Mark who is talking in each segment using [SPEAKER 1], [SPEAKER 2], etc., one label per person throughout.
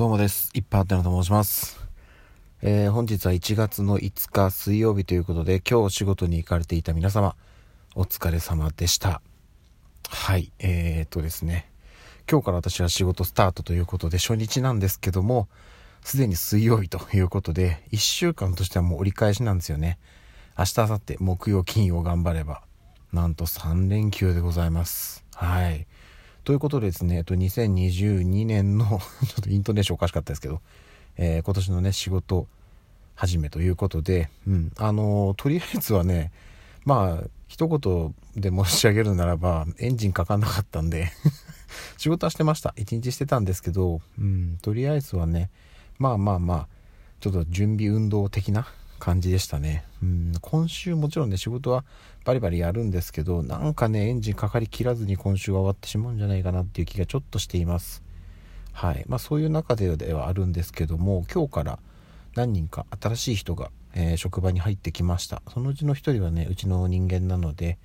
[SPEAKER 1] どうもです。いっぱいあってのと申します。えー、本日は1月の5日水曜日ということで、今日仕事に行かれていた皆様、お疲れ様でした。はい、えー、っとですね、今日から私は仕事スタートということで、初日なんですけども、すでに水曜日ということで、1週間としてはもう折り返しなんですよね。明日、明後日、木曜、金曜頑張れば、なんと3連休でございます。はい。ということでですね、えっと、2022年の ちょっとイントネーションおかしかったですけど、えー、今年のね、仕事始めということで、うん、あのー、とりあえずはね、まあ、一言で申し上げるならば、エンジンかかんなかったんで 仕事はしてました。一日してたんですけど、うん、とりあえずはね、まあまあまあ、ちょっと準備運動的な感じでしたね。うん、今週もちろんね、仕事はバリバリやるんですけど、なんかね、エンジンかかりきらずに今週は終わってしまうんじゃないかなっていう気がちょっとしています。はい。まあそういう中でではあるんですけども、今日から何人か新しい人が、えー、職場に入ってきました。そのうちの一人はね、うちの人間なので、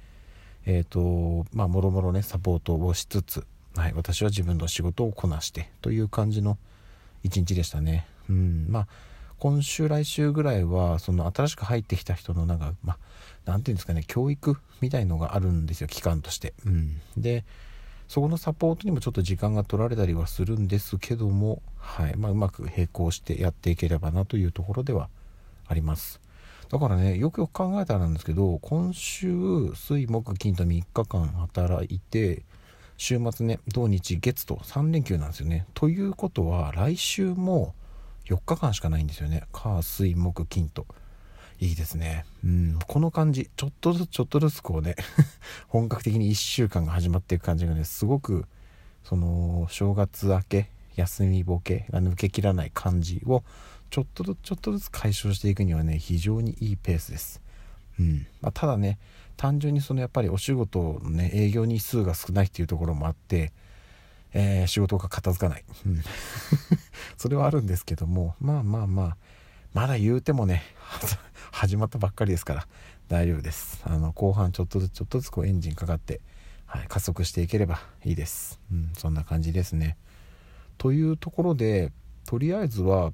[SPEAKER 1] えっ、ー、と、まあもろもろね、サポートをしつつ、はい、私は自分の仕事をこなしてという感じの一日でしたね。うん、まあ今週来週ぐらいはその新しく入ってきた人のなんかまて言うんですかね教育みたいのがあるんですよ期間として、うん、でそこのサポートにもちょっと時間が取られたりはするんですけども、はい。まあ、うまく並行してやっていければなというところではあります。だからねよくよく考えたらなんですけど今週水木金と3日間働いて週末ね土日月と3連休なんですよね。ということは来週も4日間しかないんですよね。火水木金と。いいですね。うん。この感じ。ちょっとずつちょっとずつこうね 本格的に1週間が始まっていく感じがねすごくその正月明け休みボケが抜けきらない感じをちょっとずつちょっとずつ解消していくにはね非常にいいペースです、うん。まあ、ただね単純にそのやっぱりお仕事のね営業日数が少ないっていうところもあってえー、仕事が片付かない。それはあるんですけども、まあまあまあ、まだ言うてもね、始まったばっかりですから大丈夫です。あの、後半ちょっとずつちょっとずつこうエンジンかかって、はい、加速していければいいです。うん、そんな感じですね。というところで、とりあえずは、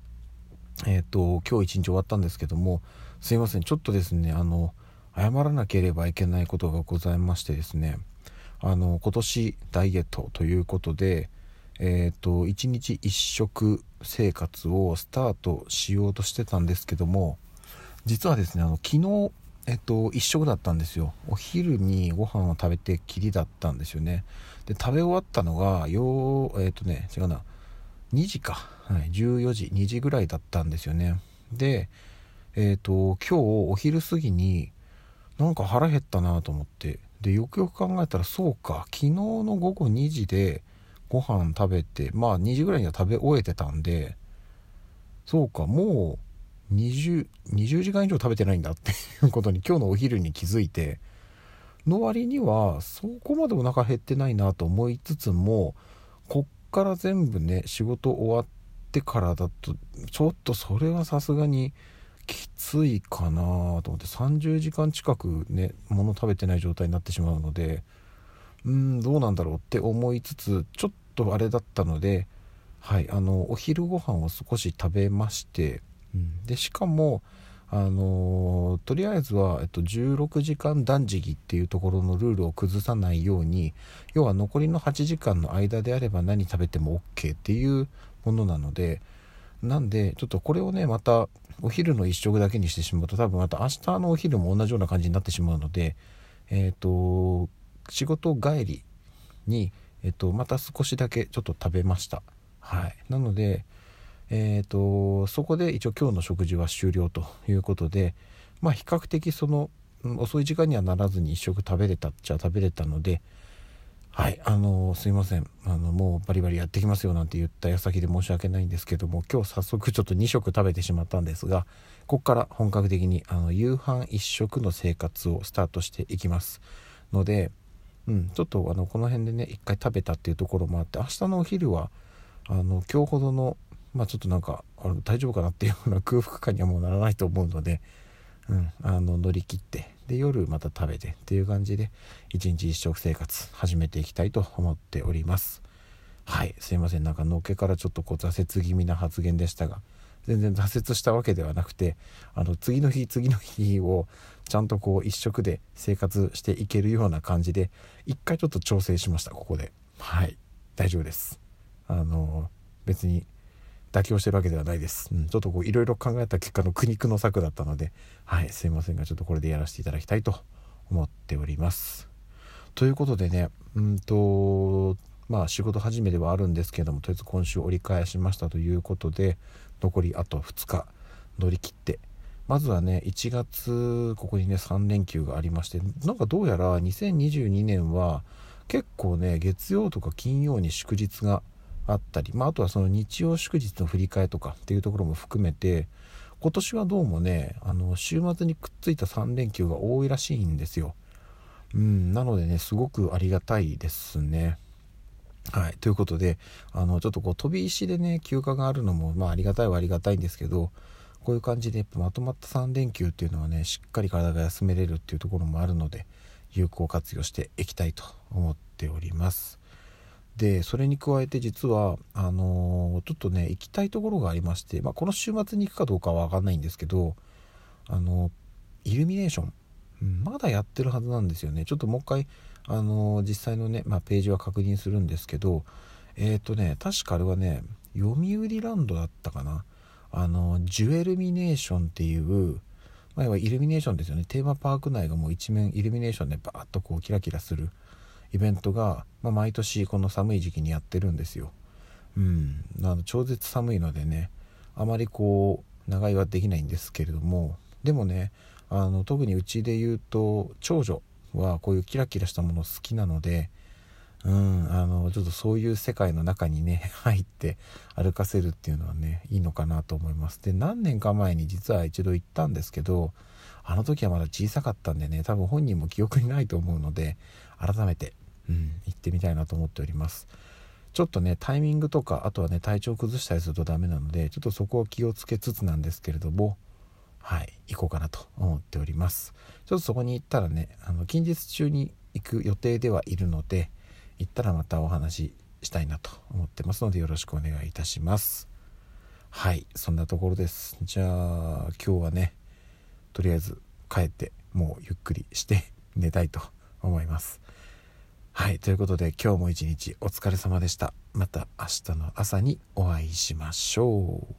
[SPEAKER 1] えっ、ー、と、今日一日終わったんですけども、すいません、ちょっとですね、あの、謝らなければいけないことがございましてですね、あの今年ダイエットということで、えーと、1日1食生活をスタートしようとしてたんですけども実はですねあの昨日、えっと、1食だったんですよ。お昼にご飯を食べてきりだったんですよね。で食べ終わったのがよえっ、とね違うな。2時か、はい、14時2時ぐらいだったんですよね。でえっ、と今日お昼過ぎになんか腹減ったなと思って。でよくよく考えたらそうか昨日の午後2時でご飯食べてまあ2時ぐらいには食べ終えてたんでそうかもう 20, 20時間以上食べてないんだっていう ことに今日のお昼に気づいての割にはそこまでお腹減ってないなと思いつつもこっから全部ね仕事終わってからだとちょっとそれはさすがにきついかなと思って30時間近くね物食べてない状態になってしまうのでうんどうなんだろうって思いつつちょっとあれだったのではいあのお昼ご飯を少し食べまして、うん、でしかもあの、とりあえずは、えっと、16時間断食っていうところのルールを崩さないように要は残りの8時間の間であれば何食べても OK っていうものなのでなんでちょっとこれをねまたお昼の1食だけにしてしまうと多分また明日のお昼も同じような感じになってしまうので、えっ、ー、と仕事帰りに、えっ、ー、とまた少しだけちょっと食べました。はい。なのでえっ、ー、とそこで一応今日の食事は終了ということでまあ比較的その遅い時間にはならずに1食食べれたっちゃ食べれたのではい、あのすいません。あのもうバリバリやってきますよなんて言った矢先で申し訳ないんですけども今日早速ちょっと2食食べてしまったんですがここから本格的にあの夕飯1食の生活をスタートしていきますので、うん、ちょっとあのこの辺でね1回食べたっていうところもあって明日のお昼はあの今日ほどのまあちょっとなんかあの大丈夫かなっていうような空腹感にはもうならないと思うので、うん、あの乗り切ってで夜また食べてっていう感じで一日一食生活始めていきたいと思っております。はい。すいません。なんかのっけからちょっとこう挫折気味な発言でしたが全然挫折したわけではなくてあの次の日次の日をちゃんとこう一食で生活していけるような感じで一回ちょっと調整しましたここで。はい。大丈夫です。あの別に妥協してるわけではないです、うん、ちょっとこういろいろ考えた結果の苦肉の策だったのではい。すいませんがちょっとこれでやらせていただきたいと思っております。ということでねうんとまあ仕事始めではあるんですけどもとりあえず今週折り返しましたということで残りあと2日乗り切って。まずはね1月ここにね3連休がありましてなんかどうやら2022年は結構ね月曜とか金曜に祝日があったり、まあ、あとはその日曜祝日の振り替えとかっていうところも含めて今年はどうもねあの週末にくっついた3連休が多いらしいんですよ。うん、なのでねすごくありがたいですね。はい。ということで、あの、ちょっとこう、飛び石でね、休暇があるのも、まあ、ありがたいはありがたいんですけど、こういう感じで、やっぱまとまった3連休っていうのはね、しっかり体が休めれるっていうところもあるので、有効活用していきたいと思っております。で、それに加えて実は、あのー、ちょっとね、行きたいところがありまして、まあ、この週末に行くかどうかはわかんないんですけど、あのイルミネーション、まだやってるはずなんですよね。ちょっともう一回、あの実際のね、まあ、ページは確認するんですけどえっ、ー、とね確かあれはね読売ランドだったかな。あのジュエルミネーションっていう、まあ、要はイルミネーションですよね。テーマパーク内がもう一面イルミネーションでバーッとこうキラキラする。イベントが、まあ、毎年この寒い時期にやってるんですようんあの超絶寒いのでねあまりこう長居はできないんですけれどもでもねあの特にうちで言うと長女はこういうキラキラしたもの好きなので、うん、あの、ちょっとそういう世界の中にね、入って歩かせるっていうのはね、いいのかなと思います。で、何年か前に実は一度行ったんですけど、あの時はまだ小さかったんでね、多分本人も記憶にないと思うので、改めて、うん、行ってみたいなと思っております。ちょっとね、タイミングとか、あとはね、体調崩したりするとダメなので、ちょっとそこを気をつけつつなんですけれども、はい、行こうかなと思っております。ちょっとそこに行ったらね、あの近日中に行く予定ではいるので、行ったらまたお話ししたいなと思ってますのでよろしくお願いいたします。はい、そんなところです。じゃあ今日はね、とりあえず帰ってもうゆっくりして寝たいと思います。はい、ということで今日も一日お疲れ様でした。また明日の朝にお会いしましょう。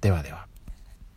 [SPEAKER 1] ではでは。